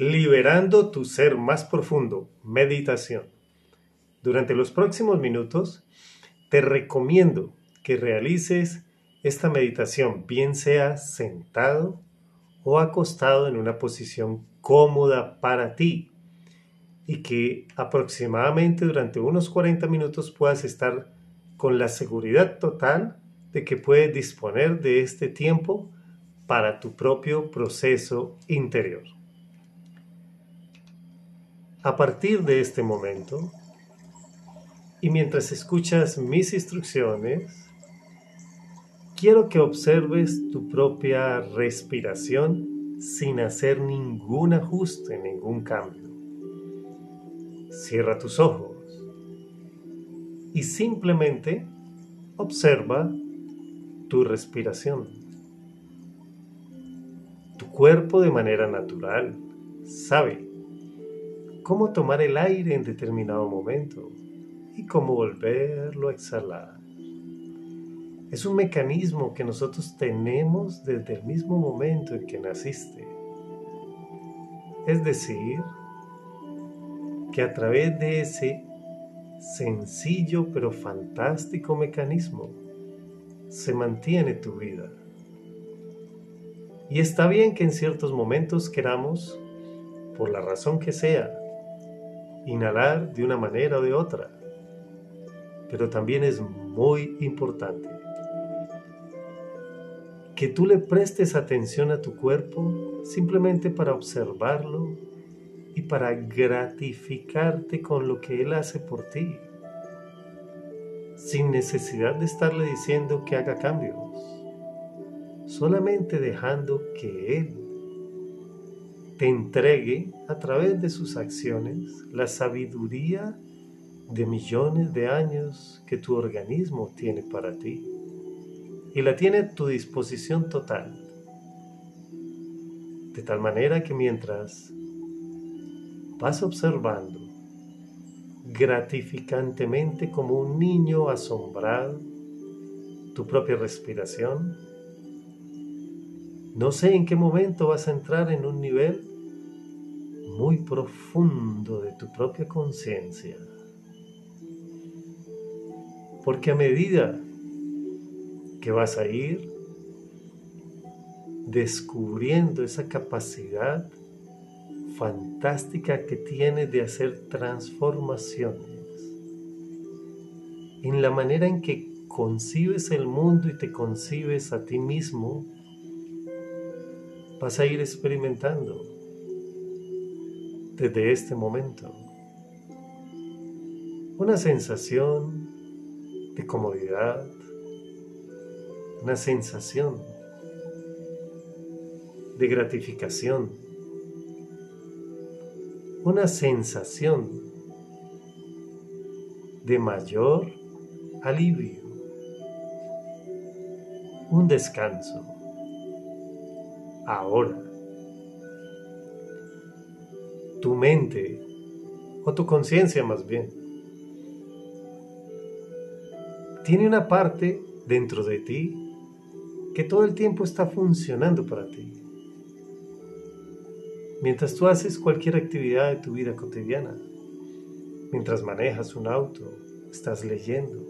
Liberando tu ser más profundo, meditación. Durante los próximos minutos te recomiendo que realices esta meditación, bien sea sentado o acostado en una posición cómoda para ti y que aproximadamente durante unos 40 minutos puedas estar con la seguridad total de que puedes disponer de este tiempo para tu propio proceso interior. A partir de este momento, y mientras escuchas mis instrucciones, quiero que observes tu propia respiración sin hacer ningún ajuste, ningún cambio. Cierra tus ojos y simplemente observa tu respiración. Tu cuerpo de manera natural sabe cómo tomar el aire en determinado momento y cómo volverlo a exhalar. Es un mecanismo que nosotros tenemos desde el mismo momento en que naciste. Es decir, que a través de ese sencillo pero fantástico mecanismo se mantiene tu vida. Y está bien que en ciertos momentos queramos, por la razón que sea, inhalar de una manera o de otra. Pero también es muy importante que tú le prestes atención a tu cuerpo simplemente para observarlo y para gratificarte con lo que Él hace por ti, sin necesidad de estarle diciendo que haga cambios, solamente dejando que Él te entregue a través de sus acciones la sabiduría de millones de años que tu organismo tiene para ti y la tiene a tu disposición total. De tal manera que mientras vas observando gratificantemente como un niño asombrado tu propia respiración, no sé en qué momento vas a entrar en un nivel muy profundo de tu propia conciencia. Porque a medida que vas a ir descubriendo esa capacidad fantástica que tiene de hacer transformaciones en la manera en que concibes el mundo y te concibes a ti mismo, vas a ir experimentando desde este momento. Una sensación de comodidad, una sensación de gratificación, una sensación de mayor alivio, un descanso. Ahora, tu mente o tu conciencia más bien tiene una parte dentro de ti que todo el tiempo está funcionando para ti. Mientras tú haces cualquier actividad de tu vida cotidiana, mientras manejas un auto, estás leyendo,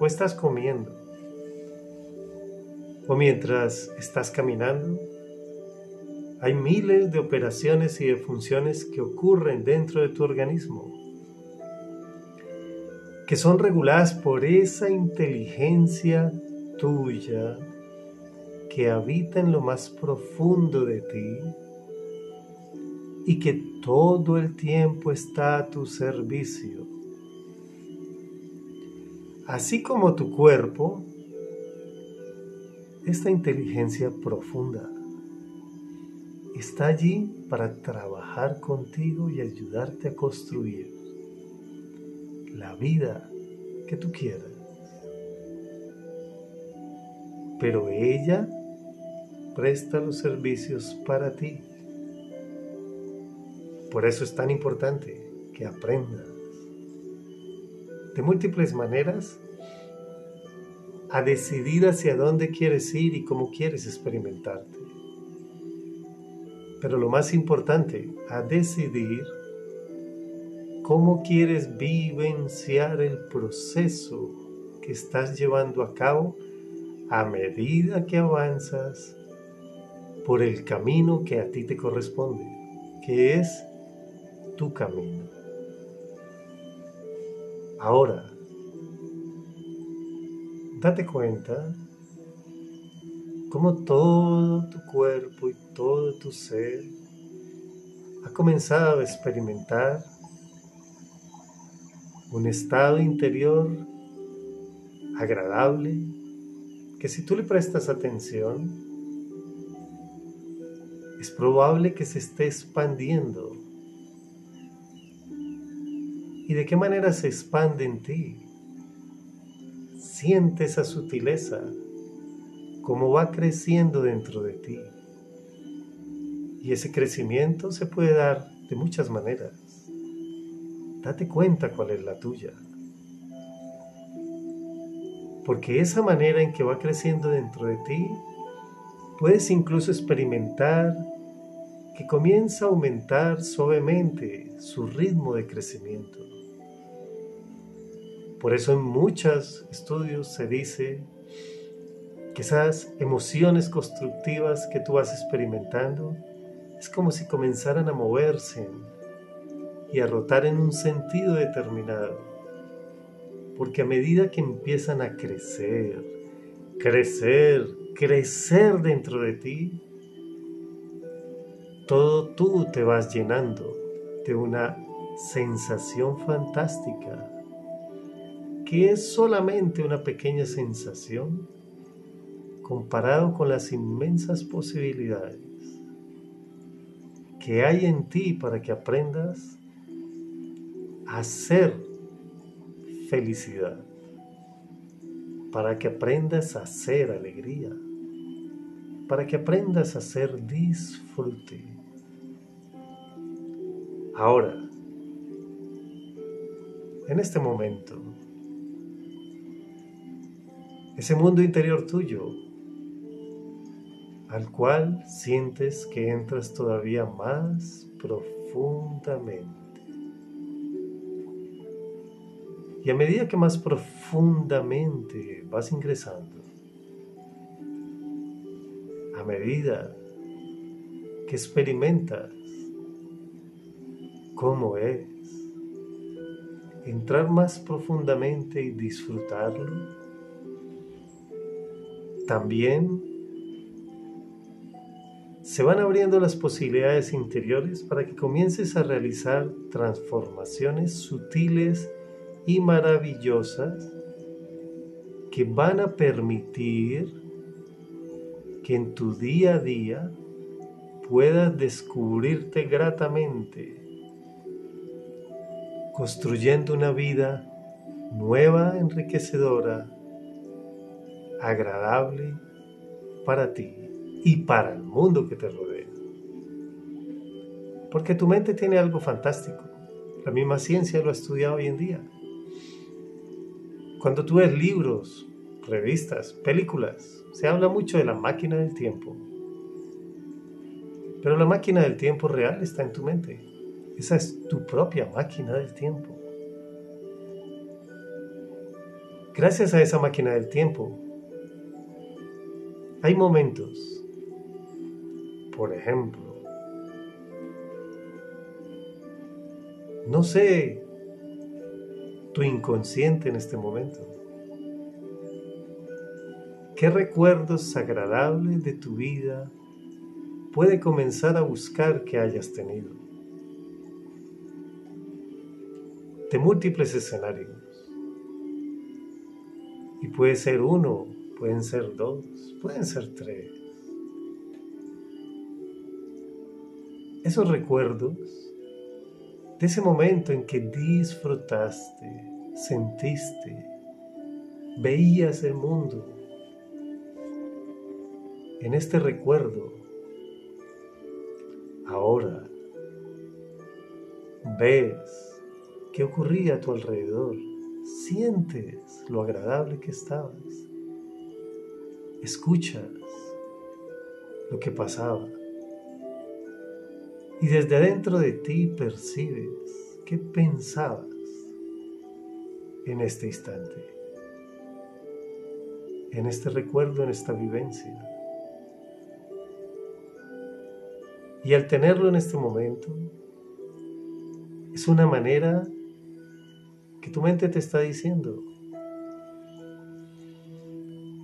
o estás comiendo, o mientras estás caminando, hay miles de operaciones y de funciones que ocurren dentro de tu organismo, que son reguladas por esa inteligencia tuya que habita en lo más profundo de ti y que todo el tiempo está a tu servicio. Así como tu cuerpo, esta inteligencia profunda está allí para trabajar contigo y ayudarte a construir la vida que tú quieras. Pero ella presta los servicios para ti. Por eso es tan importante que aprendas de múltiples maneras a decidir hacia dónde quieres ir y cómo quieres experimentarte. Pero lo más importante, a decidir cómo quieres vivenciar el proceso que estás llevando a cabo a medida que avanzas por el camino que a ti te corresponde, que es tu camino. Ahora, date cuenta cómo todo tu cuerpo y todo tu ser ha comenzado a experimentar un estado interior agradable que si tú le prestas atención es probable que se esté expandiendo. ¿Y de qué manera se expande en ti? Siente esa sutileza, cómo va creciendo dentro de ti. Y ese crecimiento se puede dar de muchas maneras. Date cuenta cuál es la tuya. Porque esa manera en que va creciendo dentro de ti, puedes incluso experimentar que comienza a aumentar suavemente su ritmo de crecimiento. Por eso en muchos estudios se dice esas emociones constructivas que tú vas experimentando es como si comenzaran a moverse y a rotar en un sentido determinado. Porque a medida que empiezan a crecer, crecer, crecer dentro de ti, todo tú te vas llenando de una sensación fantástica, que es solamente una pequeña sensación comparado con las inmensas posibilidades que hay en ti para que aprendas hacer felicidad, para que aprendas a hacer alegría, para que aprendas a hacer disfrute. Ahora, en este momento, ese mundo interior tuyo, al cual sientes que entras todavía más profundamente. Y a medida que más profundamente vas ingresando, a medida que experimentas cómo es, entrar más profundamente y disfrutarlo, también se van abriendo las posibilidades interiores para que comiences a realizar transformaciones sutiles y maravillosas que van a permitir que en tu día a día puedas descubrirte gratamente, construyendo una vida nueva, enriquecedora, agradable para ti y para el mundo que te rodea. Porque tu mente tiene algo fantástico. La misma ciencia lo ha estudiado hoy en día. Cuando tú ves libros, revistas, películas, se habla mucho de la máquina del tiempo. Pero la máquina del tiempo real está en tu mente. Esa es tu propia máquina del tiempo. Gracias a esa máquina del tiempo, hay momentos, por ejemplo, no sé tu inconsciente en este momento? ¿Qué recuerdos agradables de tu vida puede comenzar a buscar que hayas tenido? De múltiples escenarios. Y puede ser uno, pueden ser dos, pueden ser tres. Esos recuerdos de ese momento en que disfrutaste, sentiste, veías el mundo. En este recuerdo, ahora ves qué ocurría a tu alrededor, sientes lo agradable que estabas, escuchas lo que pasaba Y desde adentro de ti percibes qué pensabas en este instante, en este recuerdo, en esta vivencia. Y al tenerlo en este momento, es una manera que tu mente te está diciendo.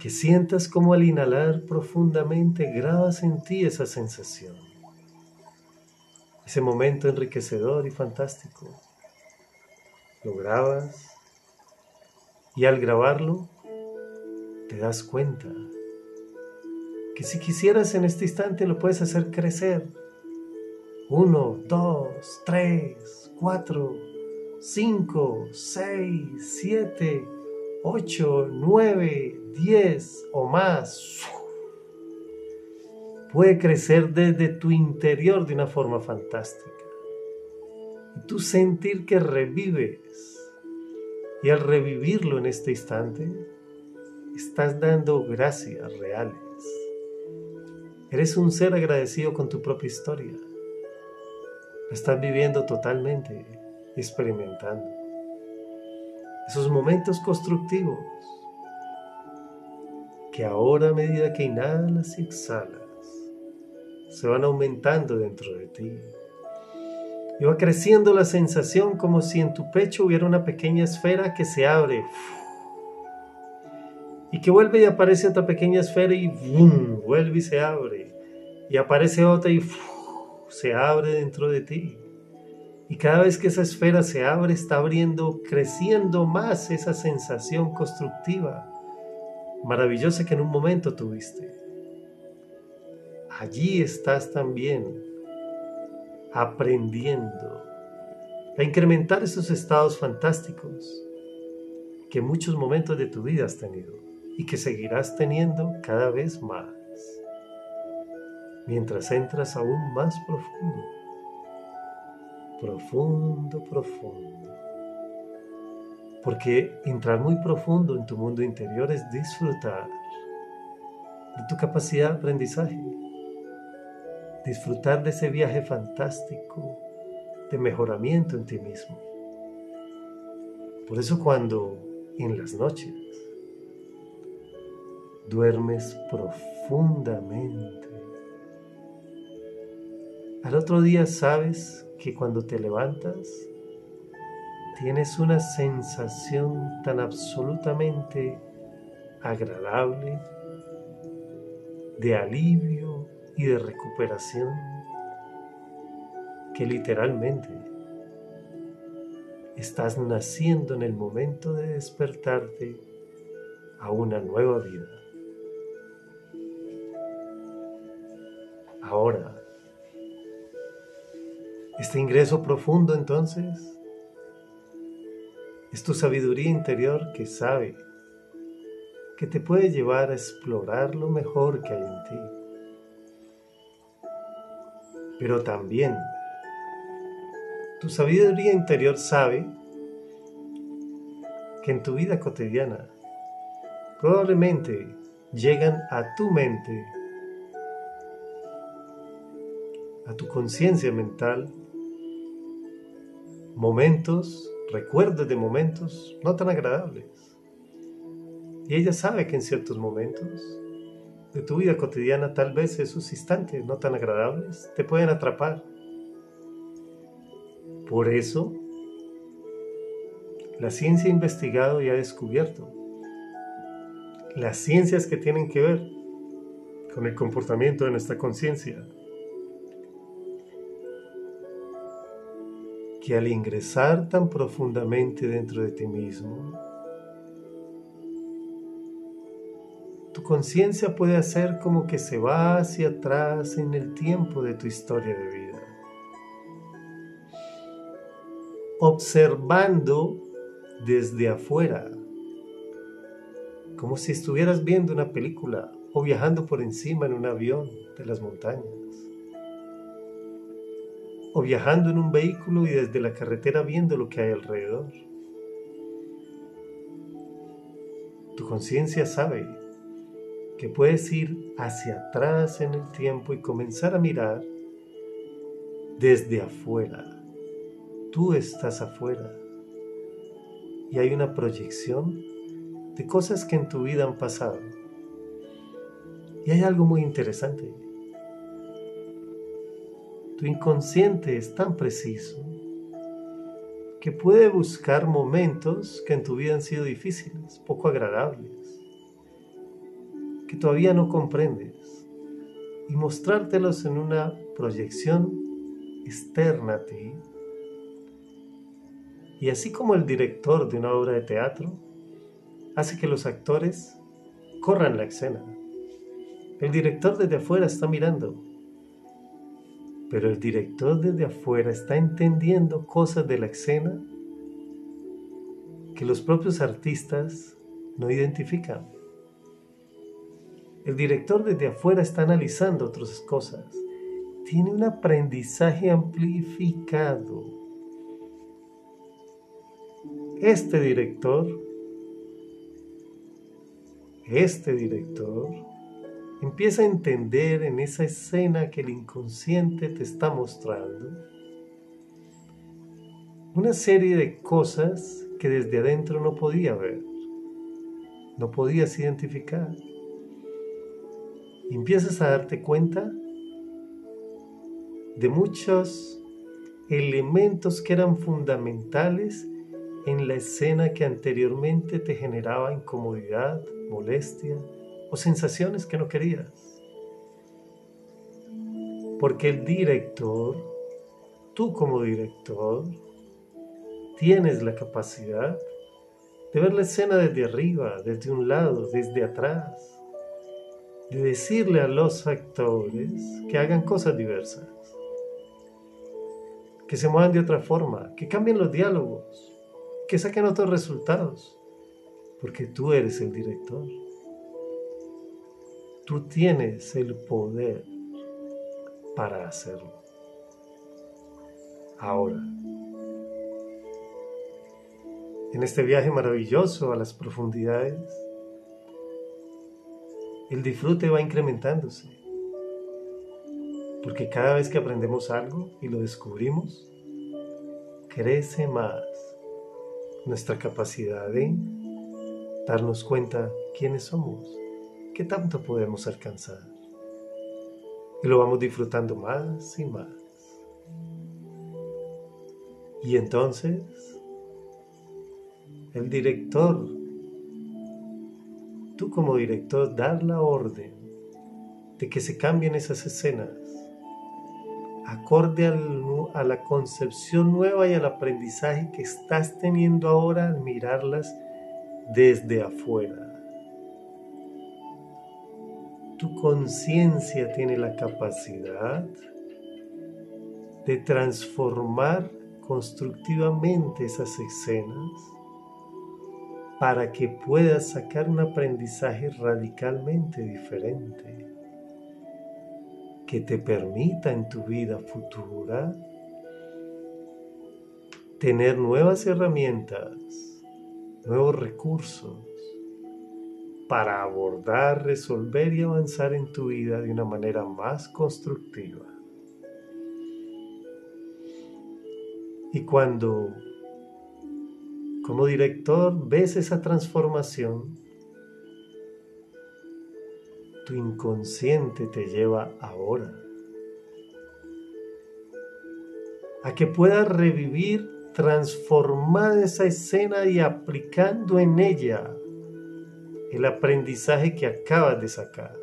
Que sientas como al inhalar profundamente grabas en ti esa sensación. Ese momento enriquecedor y fantástico. Lo grabas y al grabarlo te das cuenta que si quisieras en este instante lo puedes hacer crecer. Uno, dos, tres, cuatro, 5, 6, 7, 8, 9, 10 o más. Puede crecer desde tu interior de una forma fantástica. Y tú sentir que revives. Y al revivirlo en este instante, estás dando gracias reales. Eres un ser agradecido con tu propia historia. estás viviendo totalmente experimentando. Esos momentos constructivos que ahora a medida que inhalas y exhalas, se van aumentando dentro de ti. Y va creciendo la sensación como si en tu pecho hubiera una pequeña esfera que se abre. Y que vuelve y aparece otra pequeña esfera y vuelve y se abre. Y aparece otra y se abre dentro de ti. Y cada vez que esa esfera se abre, está abriendo, creciendo más esa sensación constructiva, maravillosa que en un momento tuviste. Allí estás también aprendiendo a incrementar esos estados fantásticos que muchos momentos de tu vida has tenido y que seguirás teniendo cada vez más mientras entras aún más profundo profundo, profundo. Porque entrar muy profundo en tu mundo interior es disfrutar de tu capacidad de aprendizaje, disfrutar de ese viaje fantástico de mejoramiento en ti mismo. Por eso cuando en las noches duermes profundamente, al otro día sabes que cuando te levantas tienes una sensación tan absolutamente agradable de alivio y de recuperación que literalmente estás naciendo en el momento de despertarte a una nueva vida. Ahora, este ingreso profundo entonces es tu sabiduría interior que sabe que te puede llevar a explorar lo mejor que hay en ti. Pero también tu sabiduría interior sabe que en tu vida cotidiana probablemente llegan a tu mente, a tu conciencia mental, momentos, recuerdos de momentos no tan agradables. Y ella sabe que en ciertos momentos de tu vida cotidiana, tal vez esos instantes no tan agradables te pueden atrapar. Por eso, la ciencia ha investigado y ha descubierto las ciencias que tienen que ver con el comportamiento de nuestra conciencia, que al ingresar tan profundamente dentro de ti mismo, tu conciencia puede hacer como que se va hacia atrás en el tiempo de tu historia de vida, observando desde afuera, como si estuvieras viendo una película o viajando por encima en un avión de las montañas o viajando en un vehículo y desde la carretera viendo lo que hay alrededor. Tu conciencia sabe que puedes ir hacia atrás en el tiempo y comenzar a mirar desde afuera. Tú estás afuera. Y hay una proyección de cosas que en tu vida han pasado. Y hay algo muy interesante. Tu inconsciente es tan preciso que puede buscar momentos que en tu vida han sido difíciles, poco agradables, que todavía no comprendes, y mostrártelos en una proyección externa a ti. Y así como el director de una obra de teatro hace que los actores corran la escena, el director desde afuera está mirando, pero el director desde afuera está entendiendo cosas de la escena que los propios artistas no identifican. El director desde afuera está analizando otras cosas. Tiene un aprendizaje amplificado. Este director, este director, empieza a entender en esa escena que el inconsciente te está mostrando una serie de cosas que desde adentro no podía ver, no podías identificar y empiezas a darte cuenta de muchos elementos que eran fundamentales en la escena que anteriormente te generaba incomodidad, molestia o sensaciones que no querías. Porque el director, tú como director, tienes la capacidad de ver la escena desde arriba, desde un lado, desde atrás de decirle a los actores que hagan cosas diversas, que se muevan de otra forma, que cambien los diálogos, que saquen otros resultados, porque tú eres el director. Tú tienes el poder para hacerlo. Ahora, en este viaje maravilloso a las profundidades, el disfrute va incrementándose. Porque cada vez que aprendemos algo y lo descubrimos, crece más nuestra capacidad de darnos cuenta quiénes somos, qué tanto podemos alcanzar. Y lo vamos disfrutando más y más. Y entonces, el director tú como director dar la orden de que se cambien esas escenas acorde a la concepción nueva y al aprendizaje que estás teniendo ahora al mirarlas desde afuera. Tu conciencia tiene la capacidad de transformar constructivamente esas escenas para que puedas sacar un aprendizaje radicalmente diferente que te permita en tu vida futura tener nuevas herramientas, nuevos recursos para abordar, resolver y avanzar en tu vida de una manera más constructiva. Y cuando como director ves esa transformación, tu inconsciente te lleva ahora a que puedas revivir transformada esa escena y aplicando en ella el aprendizaje que acabas de sacar.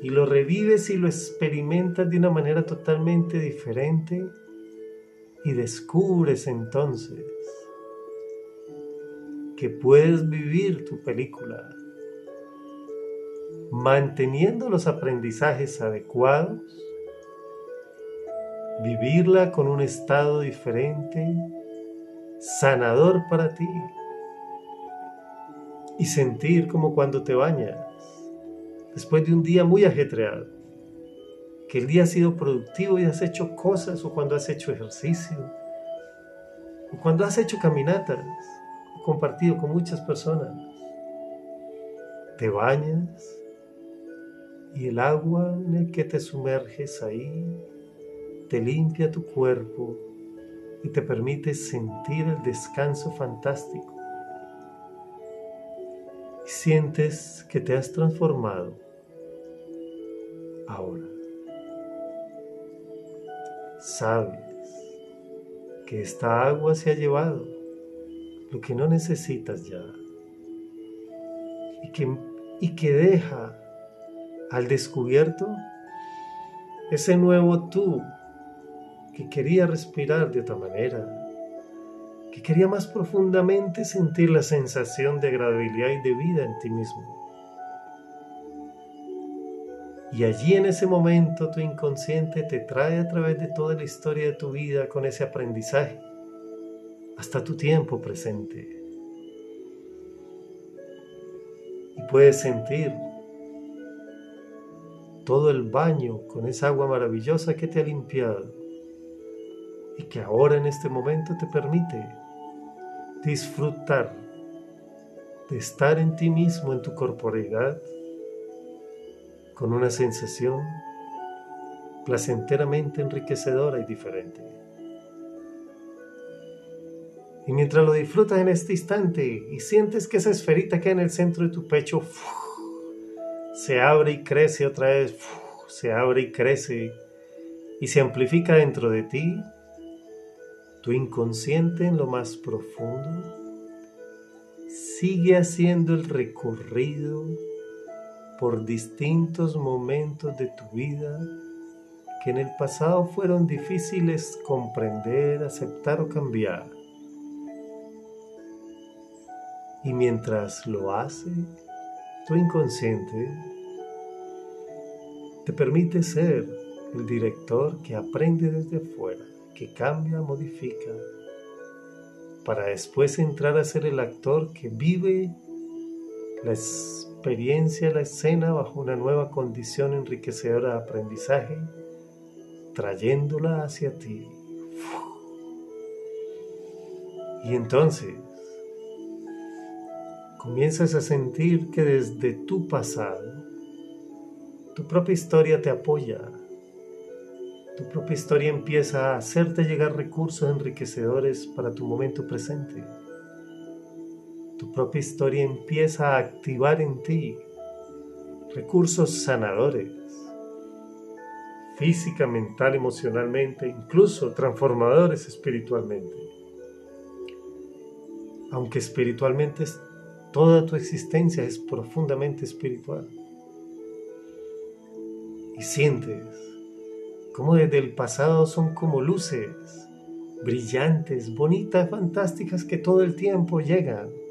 Y lo revives y lo experimentas de una manera totalmente diferente y descubres entonces que puedes vivir tu película manteniendo los aprendizajes adecuados, vivirla con un estado diferente, sanador para ti y sentir como cuando te bañas después de un día muy ajetreado que el día ha sido productivo y has hecho cosas, o cuando has hecho ejercicio, o cuando has hecho caminatas, o compartido con muchas personas. Te bañas Y el agua en el que te sumerges ahí te limpia tu cuerpo y te permite sentir el descanso fantástico. Y sientes que te has transformado ahora. Sabes que esta agua se ha llevado lo que no necesitas ya y que, y que deja al descubierto ese nuevo tú que quería respirar de otra manera, que quería más profundamente sentir la sensación de agradabilidad y de vida en ti mismo. Y allí en ese momento tu inconsciente te trae a través de toda la historia de tu vida con ese aprendizaje, hasta tu tiempo presente. Y puedes sentir todo el baño con esa agua maravillosa que te ha limpiado y que ahora en este momento te permite disfrutar de estar en ti mismo, en tu corporeidad, con una sensación placenteramente enriquecedora y diferente. Y mientras lo disfrutas en este instante y sientes que esa esferita que hay en el centro de tu pecho se abre y crece otra vez, se abre y crece y se amplifica dentro de ti, tu inconsciente en lo más profundo sigue haciendo el recorrido por distintos momentos de tu vida que en el pasado fueron difíciles comprender, aceptar o cambiar. Y mientras lo hace, tu inconsciente te permite ser el director que aprende desde afuera que cambia, modifica, para después entrar a ser el actor que vive la la escena bajo una nueva condición enriquecedora de aprendizaje, trayéndola hacia ti. Y entonces comienzas a sentir que desde tu pasado, tu propia historia te apoya, tu propia historia empieza a hacerte llegar recursos enriquecedores para tu momento presente. Tu propia historia empieza a activar en ti recursos sanadores, física, mental, emocionalmente, incluso transformadores espiritualmente. Aunque espiritualmente toda tu existencia es profundamente espiritual. Y sientes como desde el pasado son como luces brillantes, bonitas, fantásticas que todo el tiempo llegan,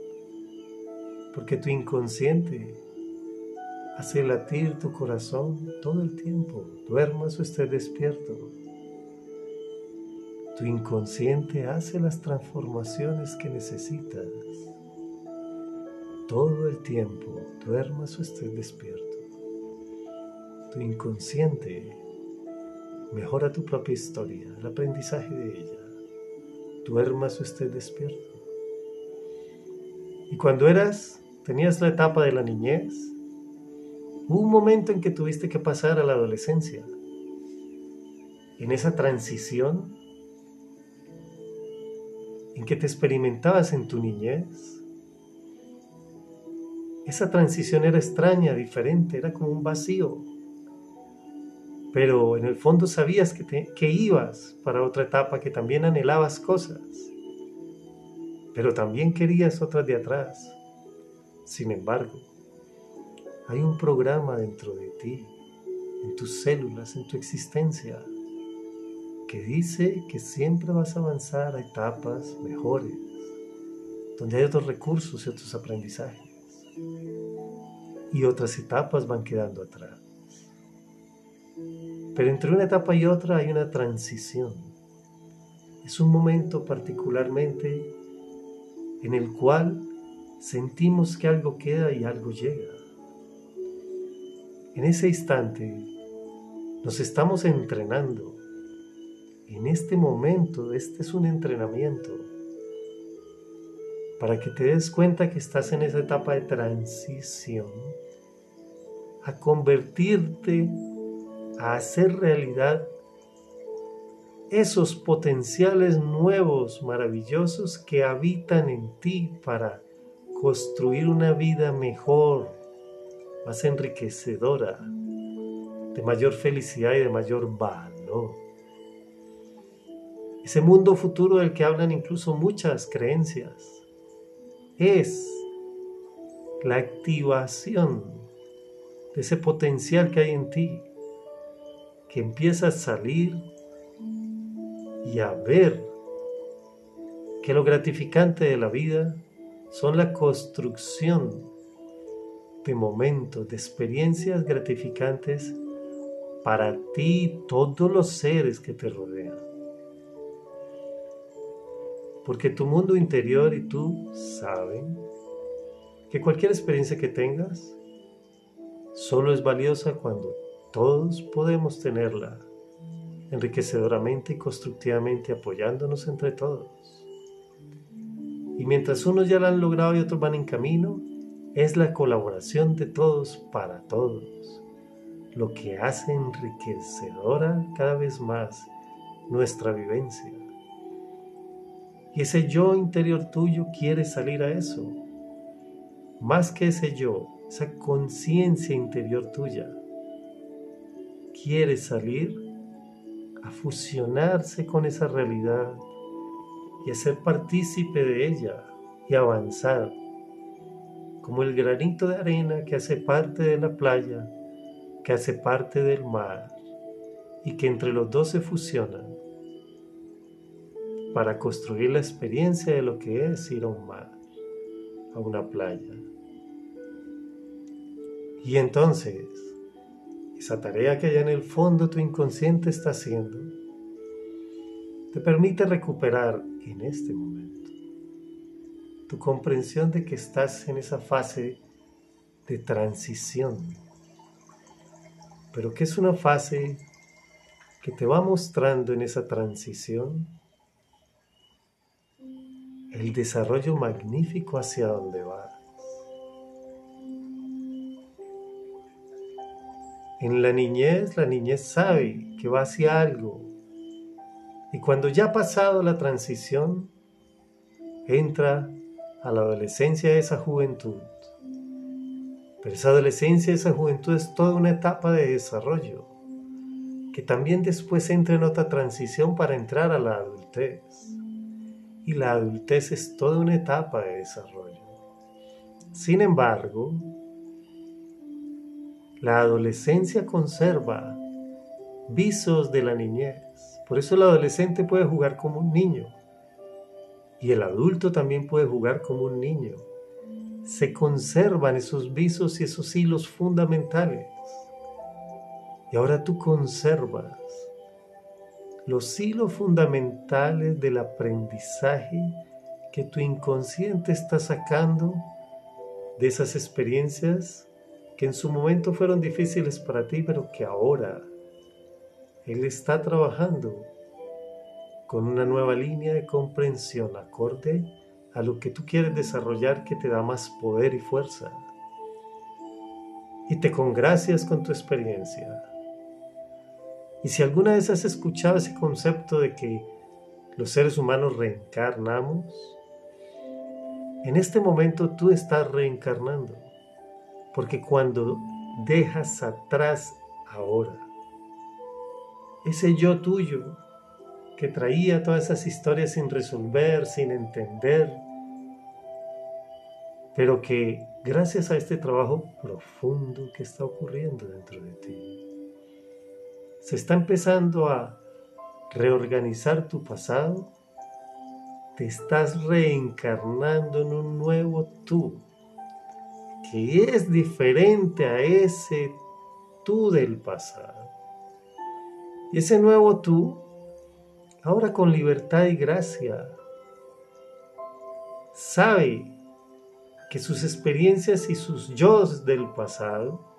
porque tu inconsciente hace latir tu corazón todo el tiempo, duermas o estés despierto. Tu inconsciente hace las transformaciones que necesitas todo el tiempo, duermas o estés despierto. Tu inconsciente Mejora tu propia historia, el aprendizaje de ella. Duermas o estés despierto. Y cuando eras, tenías la etapa de la niñez, hubo un momento en que tuviste que pasar a la adolescencia. En esa transición en que te experimentabas en tu niñez, esa transición era extraña, diferente, era como un vacío pero en el fondo sabías que, que ibas para otra etapa, que también anhelabas cosas, pero también querías otras de atrás. Sin embargo, hay un programa dentro de ti, en tus células, en tu existencia, que dice que siempre vas a avanzar a etapas mejores, donde hay otros recursos y otros aprendizajes, y otras etapas van quedando atrás. Pero entre una etapa y otra hay una transición. Es un momento particularmente en el cual sentimos que algo queda y algo llega. En ese instante nos estamos entrenando. En este momento, este es un entrenamiento para que te des cuenta que estás en esa etapa de transición a convertirte, a hacer realidad esos potenciales nuevos, maravillosos que habitan en ti para construir una vida mejor, más enriquecedora, de mayor felicidad y de mayor valor. Ese mundo futuro del que hablan incluso muchas creencias es la activación de ese potencial que hay en ti, que empieza a salir y a ver que lo gratificante de la vida son la construcción de momentos, de experiencias gratificantes para ti y todos los seres que te rodean. Porque tu mundo interior y tú saben que cualquier experiencia que tengas solo es valiosa cuando todos podemos tenerla enriquecedoramente y constructivamente apoyándonos entre todos. Y mientras unos ya la han logrado y otros van en camino, es la colaboración de todos para todos, lo que hace enriquecedora cada vez más nuestra vivencia. Y ese yo interior tuyo quiere salir a eso. Más que ese yo, esa conciencia interior tuya, quiere salir a fusionarse con esa realidad y a ser partícipe de ella y avanzar, como el granito de arena que hace parte de la playa, que hace parte del mar y que entre los dos se fusionan para construir la experiencia de lo que es ir a un mar, a una playa. Y entonces, esa tarea que allá en el fondo tu inconsciente está haciendo, te permite recuperar en este momento tu comprensión de que estás en esa fase de transición, pero que es una fase que te va mostrando en esa transición el desarrollo magnífico hacia donde vas. En la niñez, la niñez sabe que va hacia algo. Y cuando ya ha pasado la transición, entra a la adolescencia esa juventud. Pero esa adolescencia, esa juventud es toda una etapa de desarrollo, que también después entra en otra transición para entrar a la adultez. Y la adultez es toda una etapa de desarrollo. Sin embargo, la adolescencia conserva visos de la niñez. Por eso el adolescente puede jugar como un niño. Y el adulto también puede jugar como un niño. Se conservan esos visos y esos hilos fundamentales. Y ahora tú conservas los hilos fundamentales del aprendizaje que tu inconsciente está sacando de esas experiencias que en su momento fueron difíciles para ti, pero que ahora Él está trabajando con una nueva línea de comprensión acorde a lo que tú quieres desarrollar que te da más poder y fuerza. Y te congracias con tu experiencia. Y si alguna vez has escuchado ese concepto de que los seres humanos reencarnamos, en este momento tú estás reencarnando. Porque cuando dejas atrás ahora ese yo tuyo que traía todas esas historias sin resolver, sin entender, pero que gracias a este trabajo profundo que está ocurriendo dentro de ti, se está empezando a reorganizar tu pasado, te estás reencarnando en un nuevo tú que es diferente a ese tú del pasado. Y ese nuevo tú, ahora con libertad y gracia, sabe que sus experiencias y sus yo del pasado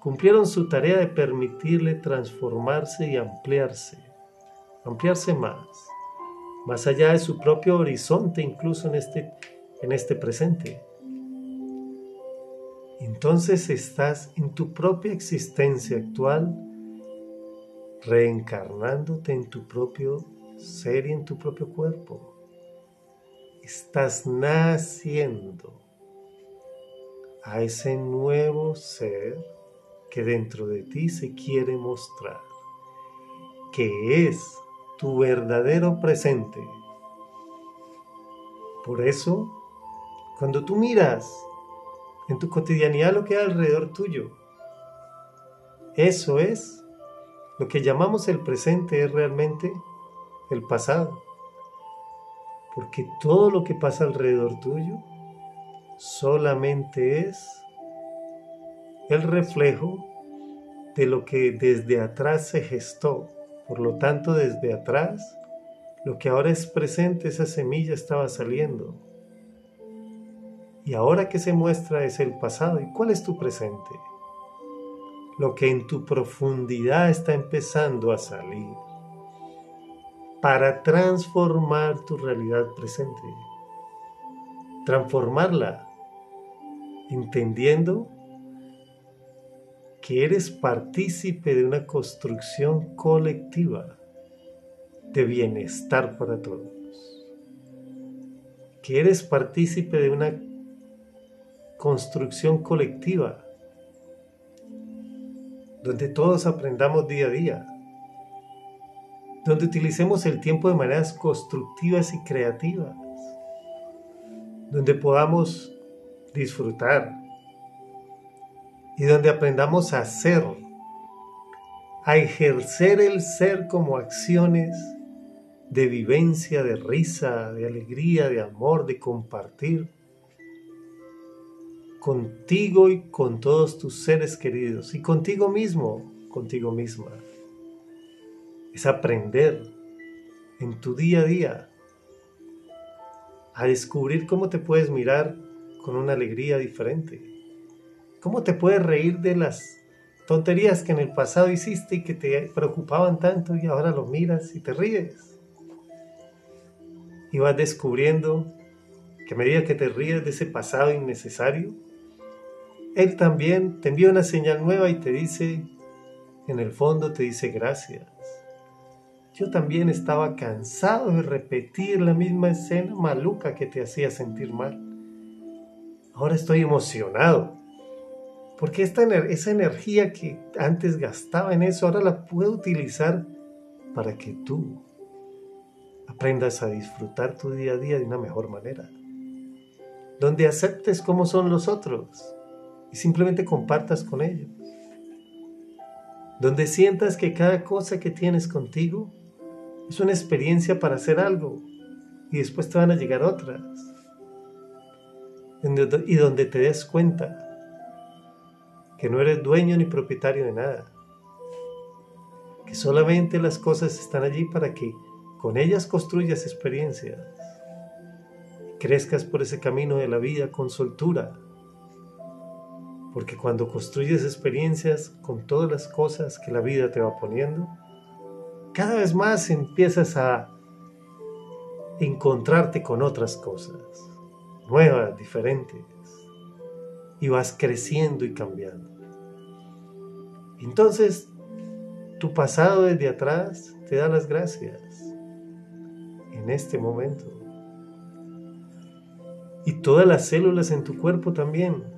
cumplieron su tarea de permitirle transformarse y ampliarse, ampliarse más, más allá de su propio horizonte incluso en este, en este presente. Entonces estás en tu propia existencia actual, reencarnándote en tu propio ser y en tu propio cuerpo. Estás naciendo a ese nuevo ser que dentro de ti se quiere mostrar, que es tu verdadero presente. Por eso, cuando tú miras en tu cotidianidad lo que hay alrededor tuyo, eso es lo que llamamos el presente, es realmente el pasado. Porque todo lo que pasa alrededor tuyo solamente es el reflejo de lo que desde atrás se gestó. Por lo tanto, desde atrás, lo que ahora es presente, esa semilla estaba saliendo. Y ahora que se muestra es el pasado. ¿Y cuál es tu presente? Lo que en tu profundidad está empezando a salir para transformar tu realidad presente. Transformarla entendiendo que eres partícipe de una construcción colectiva de bienestar para todos. Que eres partícipe de una construcción colectiva donde todos aprendamos día a día, donde utilicemos el tiempo de maneras constructivas y creativas, donde podamos disfrutar y donde aprendamos a ser, a ejercer el ser como acciones de vivencia, de risa, de alegría, de amor, de compartir contigo y con todos tus seres queridos y contigo mismo, contigo misma. Es aprender en tu día a día a descubrir cómo te puedes mirar con una alegría diferente. Cómo te puedes reír de las tonterías que en el pasado hiciste y que te preocupaban tanto y ahora lo miras y te ríes. Y vas descubriendo que a medida que te ríes de ese pasado innecesario, él también te envía una señal nueva y te dice, en el fondo te dice gracias. Yo también estaba cansado de repetir la misma escena maluca que te hacía sentir mal. Ahora estoy emocionado, porque esta, esa energía que antes gastaba en eso, ahora la puedo utilizar para que tú aprendas a disfrutar tu día a día de una mejor manera, donde aceptes cómo son los otros y simplemente compartas con ellos. Donde sientas que cada cosa que tienes contigo es una experiencia para hacer algo y después te van a llegar otras. Y donde te des cuenta que no eres dueño ni propietario de nada. Que solamente las cosas están allí para que con ellas construyas experiencias. Crezcas por ese camino de la vida con soltura porque cuando construyes experiencias con todas las cosas que la vida te va poniendo, cada vez más empiezas a encontrarte con otras cosas, nuevas, diferentes, y vas creciendo y cambiando. Entonces, tu pasado desde atrás te da las gracias en este momento. Y todas las células en tu cuerpo también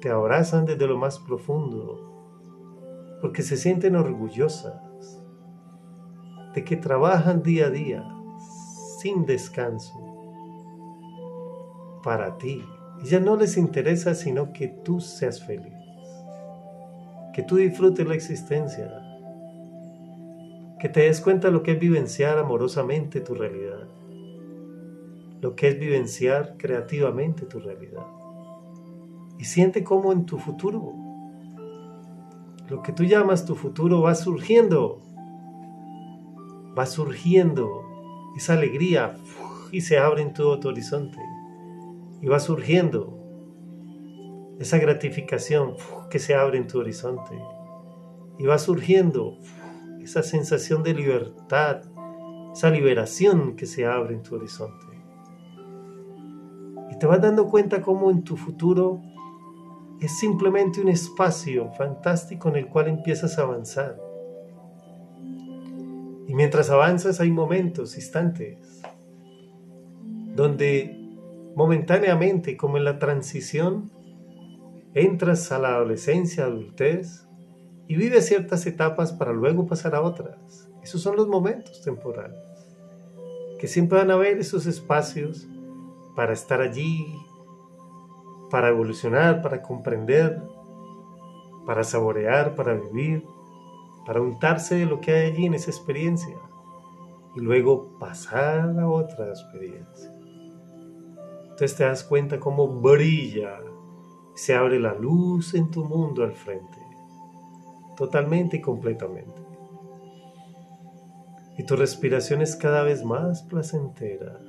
te abrazan desde lo más profundo, porque se sienten orgullosas de que trabajan día a día sin descanso para ti. Y ya no les interesa sino que tú seas feliz, que tú disfrutes la existencia, que te des cuenta lo que es vivenciar amorosamente tu realidad, lo que es vivenciar creativamente tu realidad y siente cómo en tu futuro, lo que tú llamas tu futuro va surgiendo, va surgiendo esa alegría y se abre en todo tu horizonte y va surgiendo esa gratificación que se abre en tu horizonte y va surgiendo esa sensación de libertad, esa liberación que se abre en tu horizonte. Y te vas dando cuenta cómo en tu futuro es simplemente un espacio fantástico en el cual empiezas a avanzar. Y mientras avanzas hay momentos, instantes, donde momentáneamente, como en la transición, entras a la adolescencia, adultez, y vives ciertas etapas para luego pasar a otras. Esos son los momentos temporales, que siempre van a haber esos espacios para estar allí, para evolucionar, para comprender, para saborear, para vivir, para untarse de lo que hay allí en esa experiencia y luego pasar a otra experiencia. Entonces te das cuenta cómo brilla, se abre la luz en tu mundo al frente, totalmente y completamente. Y tu respiración es cada vez más placentera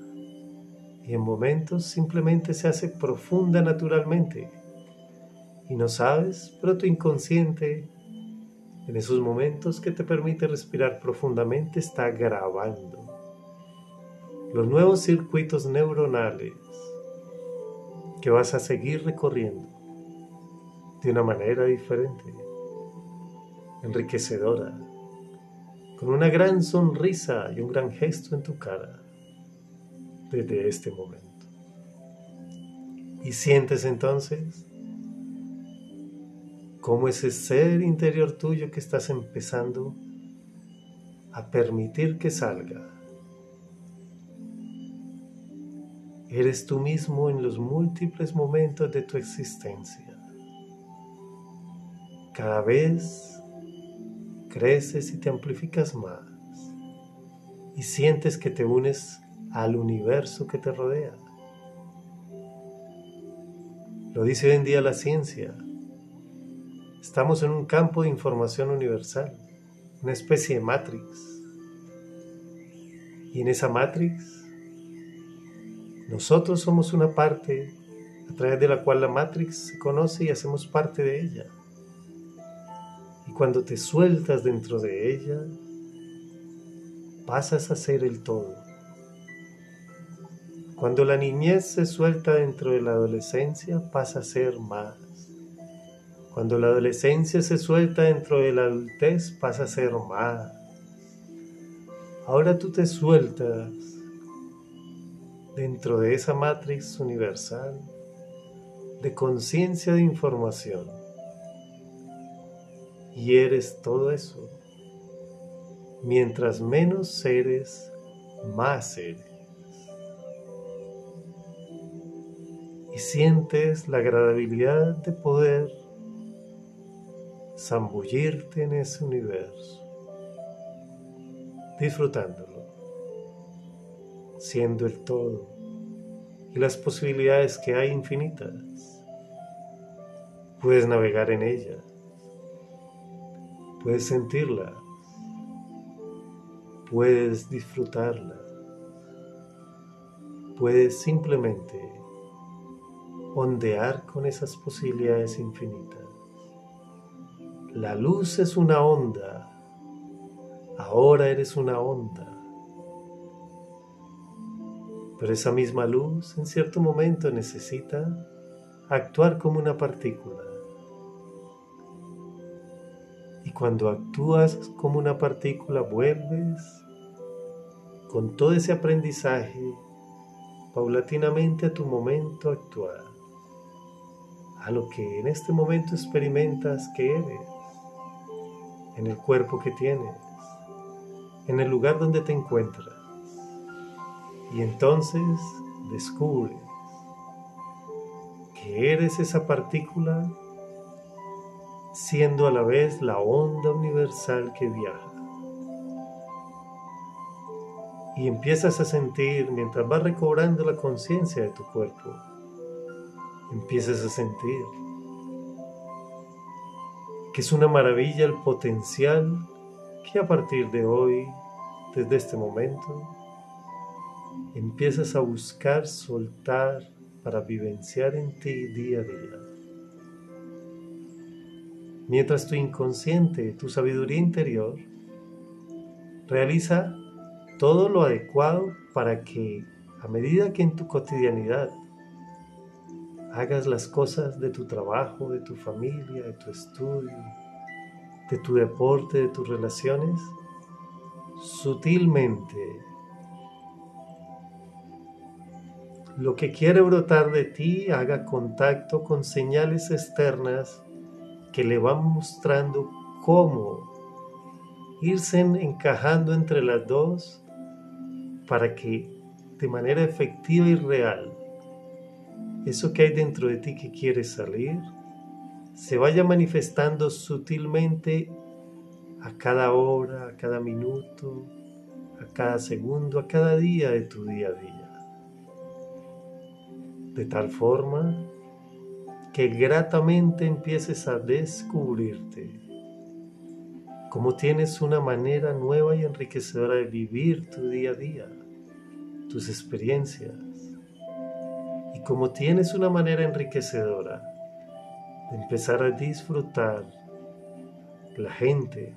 y en momentos simplemente se hace profunda naturalmente. Y no sabes, pero tu inconsciente, en esos momentos que te permite respirar profundamente, está grabando los nuevos circuitos neuronales que vas a seguir recorriendo de una manera diferente, enriquecedora, con una gran sonrisa y un gran gesto en tu cara desde este momento. Y sientes entonces cómo ese ser interior tuyo que estás empezando a permitir que salga. Eres tú mismo en los múltiples momentos de tu existencia. Cada vez creces y te amplificas más y sientes que te unes al universo que te rodea. Lo dice hoy en día la ciencia. Estamos en un campo de información universal, una especie de matrix. Y en esa matrix, nosotros somos una parte a través de la cual la matrix se conoce y hacemos parte de ella. Y cuando te sueltas dentro de ella, pasas a ser el todo. Cuando la niñez se suelta dentro de la adolescencia, pasa a ser más. Cuando la adolescencia se suelta dentro de la adultez, pasa a ser más. Ahora tú te sueltas dentro de esa matrix universal de conciencia de información. Y eres todo eso. Mientras menos eres, más eres. Sientes la agradabilidad de poder zambullirte en ese universo, disfrutándolo, siendo el todo y las posibilidades que hay infinitas. Puedes navegar en ella, puedes sentirla, puedes disfrutarla, puedes simplemente ondear con esas posibilidades infinitas. La luz es una onda, ahora eres una onda. Pero esa misma luz en cierto momento necesita actuar como una partícula. Y cuando actúas como una partícula vuelves con todo ese aprendizaje paulatinamente a tu momento actual a lo que en este momento experimentas que eres, en el cuerpo que tienes, en el lugar donde te encuentras. Y entonces descubres que eres esa partícula siendo a la vez la onda universal que viaja. Y empiezas a sentir mientras vas recobrando la conciencia de tu cuerpo empieces a sentir que es una maravilla el potencial que a partir de hoy, desde este momento, empiezas a buscar soltar para vivenciar en ti día a día. Mientras tu inconsciente, tu sabiduría interior, realiza todo lo adecuado para que a medida que en tu cotidianidad hagas las cosas de tu trabajo, de tu familia, de tu estudio, de tu deporte, de tus relaciones, sutilmente. Lo que quiere brotar de ti haga contacto con señales externas que le van mostrando cómo irse encajando entre las dos para que de manera efectiva y real eso que hay dentro de ti que quiere salir se vaya manifestando sutilmente a cada hora, a cada minuto, a cada segundo, a cada día de tu día a día. De tal forma que gratamente empieces a descubrirte como tienes una manera nueva y enriquecedora de vivir tu día a día, tus experiencias, y como tienes una manera enriquecedora de empezar a disfrutar la gente,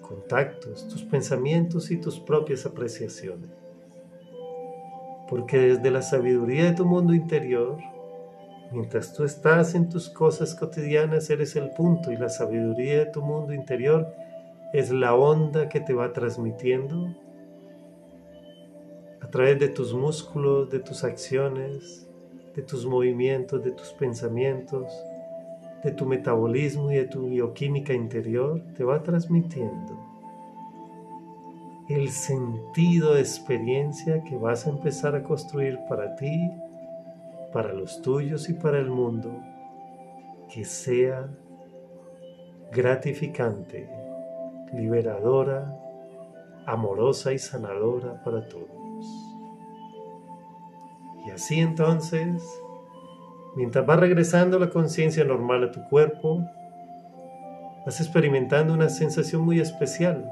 contactos, tus pensamientos y tus propias apreciaciones. Porque desde la sabiduría de tu mundo interior, Mientras tú estás en tus cosas cotidianas, eres el punto y la sabiduría de tu mundo interior es la onda que te va transmitiendo a través de tus músculos, de tus acciones, de tus movimientos, de tus pensamientos, de tu metabolismo y de tu bioquímica interior, te va transmitiendo el sentido de experiencia que vas a empezar a construir para ti para los tuyos y para el mundo, que sea gratificante, liberadora, amorosa y sanadora para todos. Y así entonces, mientras va regresando la conciencia normal a tu cuerpo, vas experimentando una sensación muy especial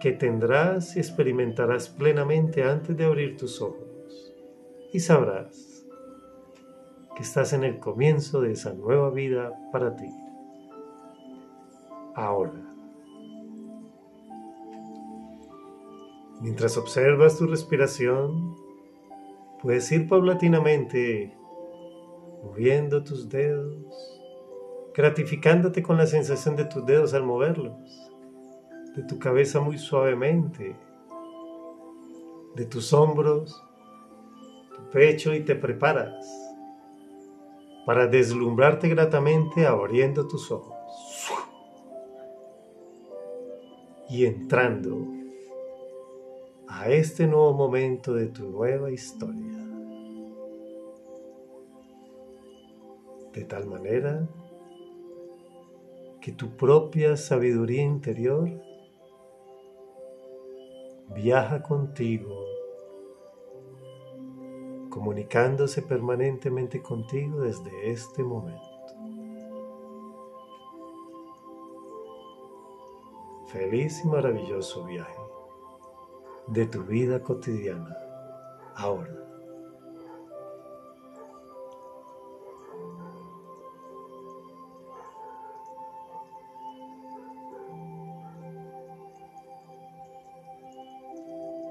que tendrás y experimentarás plenamente antes de abrir tus ojos y sabrás que estás en el comienzo de esa nueva vida para ti. Ahora. Mientras observas tu respiración, puedes ir paulatinamente moviendo tus dedos, gratificándote con la sensación de tus dedos al moverlos, de tu cabeza muy suavemente, de tus hombros pecho y te preparas para deslumbrarte gratamente abriendo tus ojos y entrando a este nuevo momento de tu nueva historia. De tal manera que tu propia sabiduría interior viaja contigo comunicándose permanentemente contigo desde este momento. Feliz y maravilloso viaje de tu vida cotidiana ahora.